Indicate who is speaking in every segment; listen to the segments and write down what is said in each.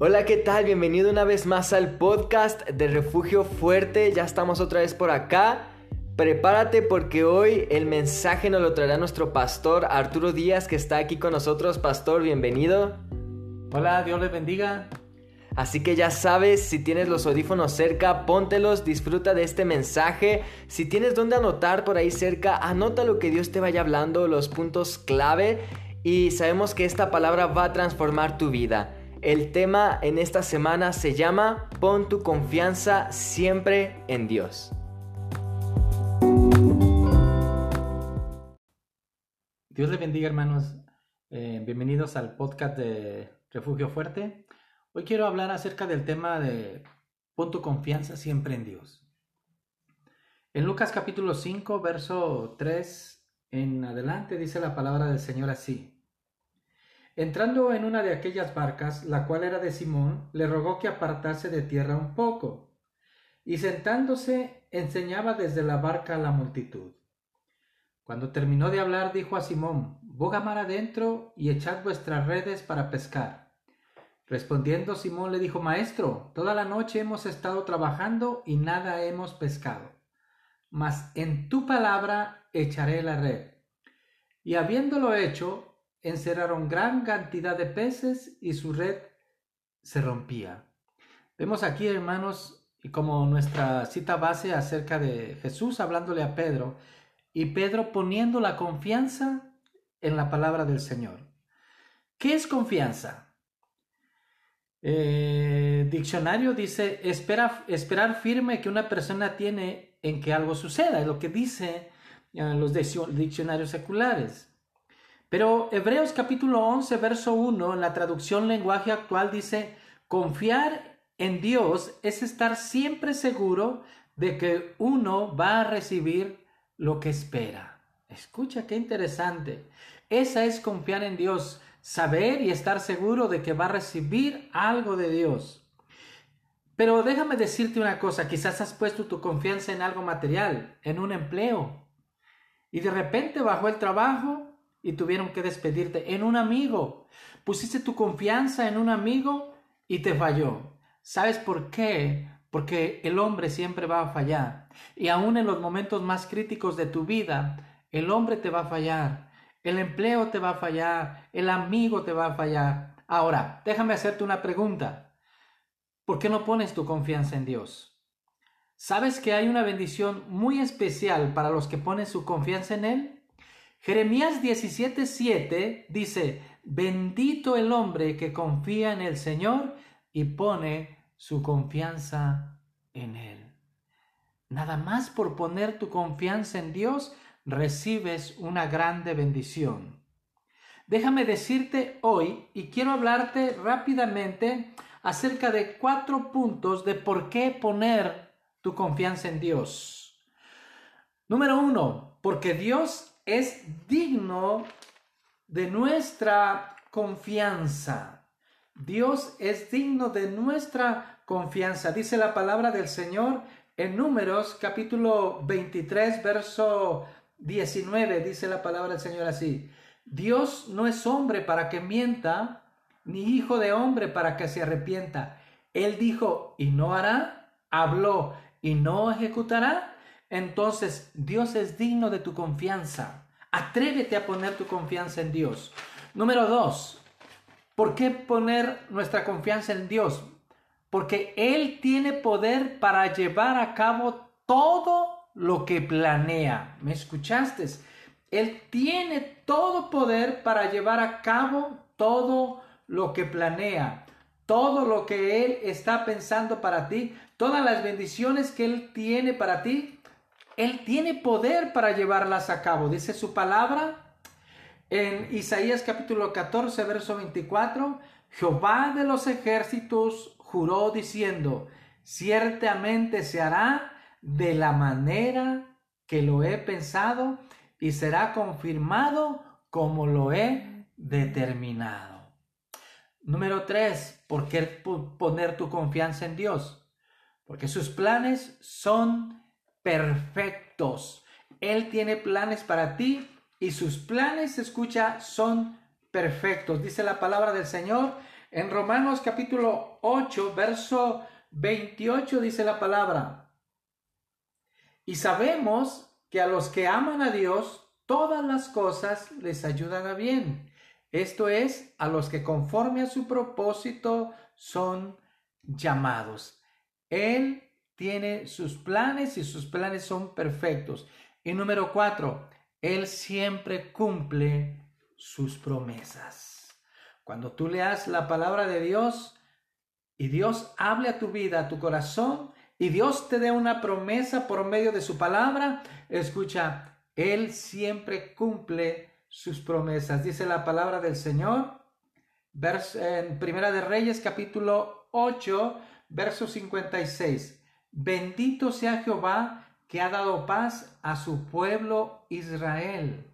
Speaker 1: Hola, ¿qué tal? Bienvenido una vez más al podcast de Refugio Fuerte. Ya estamos otra vez por acá. Prepárate porque hoy el mensaje nos lo traerá nuestro pastor Arturo Díaz que está aquí con nosotros. Pastor, bienvenido.
Speaker 2: Hola, Dios les bendiga.
Speaker 1: Así que ya sabes, si tienes los audífonos cerca, póntelos, disfruta de este mensaje. Si tienes donde anotar por ahí cerca, anota lo que Dios te vaya hablando, los puntos clave. Y sabemos que esta palabra va a transformar tu vida. El tema en esta semana se llama Pon tu confianza siempre en Dios.
Speaker 2: Dios les bendiga hermanos. Eh, bienvenidos al podcast de Refugio Fuerte. Hoy quiero hablar acerca del tema de pon tu confianza siempre en Dios. En Lucas capítulo 5, verso 3 en adelante dice la palabra del Señor así. Entrando en una de aquellas barcas, la cual era de Simón, le rogó que apartase de tierra un poco, y sentándose enseñaba desde la barca a la multitud. Cuando terminó de hablar, dijo a Simón, Boga mar adentro y echad vuestras redes para pescar. Respondiendo Simón le dijo, Maestro, toda la noche hemos estado trabajando y nada hemos pescado, mas en tu palabra echaré la red. Y habiéndolo hecho, encerraron gran cantidad de peces y su red se rompía. Vemos aquí, hermanos, como nuestra cita base acerca de Jesús hablándole a Pedro y Pedro poniendo la confianza en la palabra del Señor. ¿Qué es confianza? Eh, diccionario dice espera, esperar firme que una persona tiene en que algo suceda, es lo que dice eh, los diccionarios seculares. Pero Hebreos capítulo 11, verso 1, en la traducción lenguaje actual dice, confiar en Dios es estar siempre seguro de que uno va a recibir lo que espera. Escucha, qué interesante. Esa es confiar en Dios saber y estar seguro de que va a recibir algo de Dios. Pero déjame decirte una cosa, quizás has puesto tu confianza en algo material, en un empleo, y de repente bajó el trabajo y tuvieron que despedirte, en un amigo. Pusiste tu confianza en un amigo y te falló. ¿Sabes por qué? Porque el hombre siempre va a fallar. Y aún en los momentos más críticos de tu vida, el hombre te va a fallar. El empleo te va a fallar, el amigo te va a fallar. Ahora, déjame hacerte una pregunta. ¿Por qué no pones tu confianza en Dios? ¿Sabes que hay una bendición muy especial para los que ponen su confianza en Él? Jeremías 17:7 dice, bendito el hombre que confía en el Señor y pone su confianza en Él. Nada más por poner tu confianza en Dios, recibes una grande bendición. Déjame decirte hoy, y quiero hablarte rápidamente acerca de cuatro puntos de por qué poner tu confianza en Dios. Número uno, porque Dios es digno de nuestra confianza. Dios es digno de nuestra confianza. Dice la palabra del Señor en Números capítulo 23, verso 19 dice la palabra del Señor así, Dios no es hombre para que mienta, ni hijo de hombre para que se arrepienta. Él dijo y no hará, habló y no ejecutará. Entonces Dios es digno de tu confianza. Atrévete a poner tu confianza en Dios. Número dos, ¿por qué poner nuestra confianza en Dios? Porque Él tiene poder para llevar a cabo todo lo que planea. ¿Me escuchaste? Él tiene todo poder para llevar a cabo todo lo que planea, todo lo que Él está pensando para ti, todas las bendiciones que Él tiene para ti. Él tiene poder para llevarlas a cabo. Dice su palabra en Isaías capítulo 14, verso 24. Jehová de los ejércitos juró diciendo, ciertamente se hará de la manera que lo he pensado y será confirmado como lo he determinado. Número tres, ¿por qué poner tu confianza en Dios? Porque sus planes son perfectos. Él tiene planes para ti y sus planes, escucha, son perfectos. Dice la palabra del Señor En Romanos capítulo 8, verso 28 dice la palabra. Y sabemos que a los que aman a Dios, todas las cosas les ayudan a bien. Esto es, a los que conforme a su propósito son llamados. Él tiene sus planes y sus planes son perfectos. Y número cuatro, Él siempre cumple sus promesas. Cuando tú leas la palabra de Dios y Dios hable a tu vida, a tu corazón, y Dios te dé una promesa por medio de su palabra, escucha, Él siempre cumple sus promesas. Dice la palabra del Señor en Primera de Reyes capítulo 8, verso 56. Bendito sea Jehová que ha dado paz a su pueblo Israel,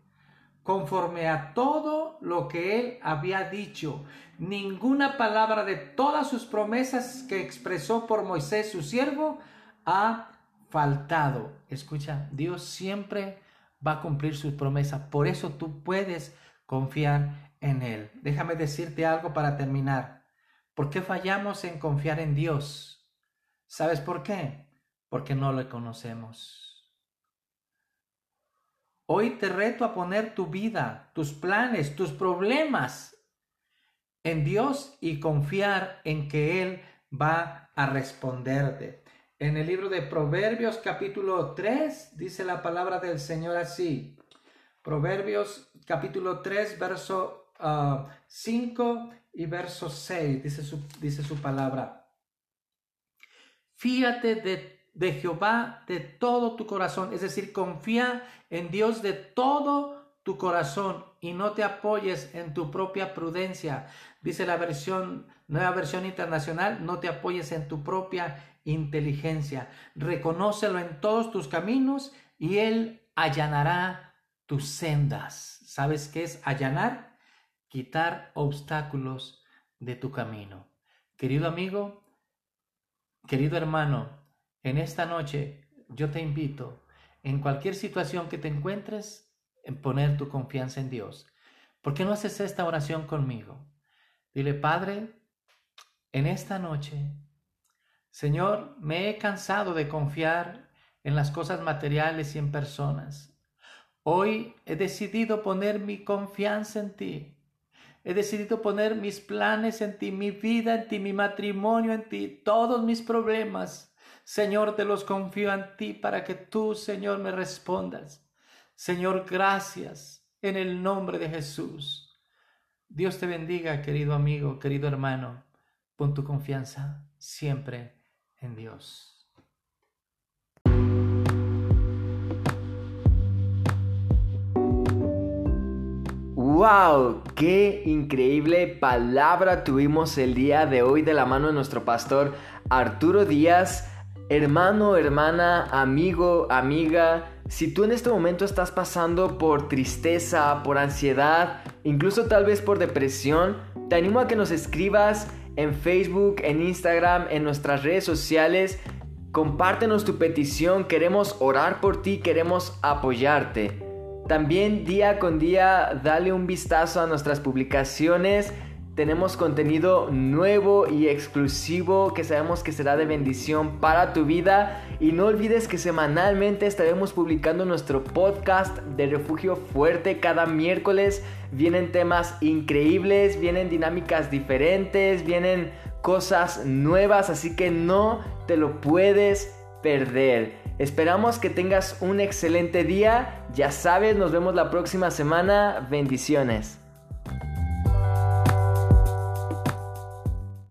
Speaker 2: conforme a todo lo que él había dicho. Ninguna palabra de todas sus promesas que expresó por Moisés su siervo ha faltado. Escucha, Dios siempre va a cumplir sus promesas. Por eso tú puedes confiar en Él. Déjame decirte algo para terminar. ¿Por qué fallamos en confiar en Dios? ¿Sabes por qué? Porque no le conocemos. Hoy te reto a poner tu vida, tus planes, tus problemas en Dios y confiar en que Él va a responderte. En el libro de Proverbios capítulo 3 dice la palabra del Señor así. Proverbios capítulo 3 verso 5 ah, y verso 6 dice su, dice su palabra. Fíate de, de Jehová de todo tu corazón, es decir, confía en Dios de todo tu corazón y no te apoyes en tu propia prudencia. Dice la versión, nueva versión internacional, no te apoyes en tu propia inteligencia. Reconócelo en todos tus caminos y Él allanará tus sendas. ¿Sabes qué es allanar? Quitar obstáculos de tu camino. Querido amigo, querido hermano, en esta noche yo te invito, en cualquier situación que te encuentres, en poner tu confianza en Dios. ¿Por qué no haces esta oración conmigo? Dile, Padre, en esta noche Señor, me he cansado de confiar en las cosas materiales y en personas. Hoy he decidido poner mi confianza en ti. He decidido poner mis planes en ti, mi vida en ti, mi matrimonio en ti, todos mis problemas. Señor, te los confío en ti para que tú, Señor, me respondas. Señor, gracias en el nombre de Jesús. Dios te bendiga, querido amigo, querido hermano. Pon tu confianza siempre en Dios.
Speaker 1: ¡Wow! ¡Qué increíble palabra tuvimos el día de hoy de la mano de nuestro pastor Arturo Díaz! Hermano, hermana, amigo, amiga, si tú en este momento estás pasando por tristeza, por ansiedad, incluso tal vez por depresión, te animo a que nos escribas en Facebook, en Instagram, en nuestras redes sociales. Compártenos tu petición, queremos orar por ti, queremos apoyarte. También día con día dale un vistazo a nuestras publicaciones tenemos contenido nuevo y exclusivo que sabemos que será de bendición para tu vida. Y no olvides que semanalmente estaremos publicando nuestro podcast de Refugio Fuerte cada miércoles. Vienen temas increíbles, vienen dinámicas diferentes, vienen cosas nuevas, así que no te lo puedes perder. Esperamos que tengas un excelente día. Ya sabes, nos vemos la próxima semana. Bendiciones.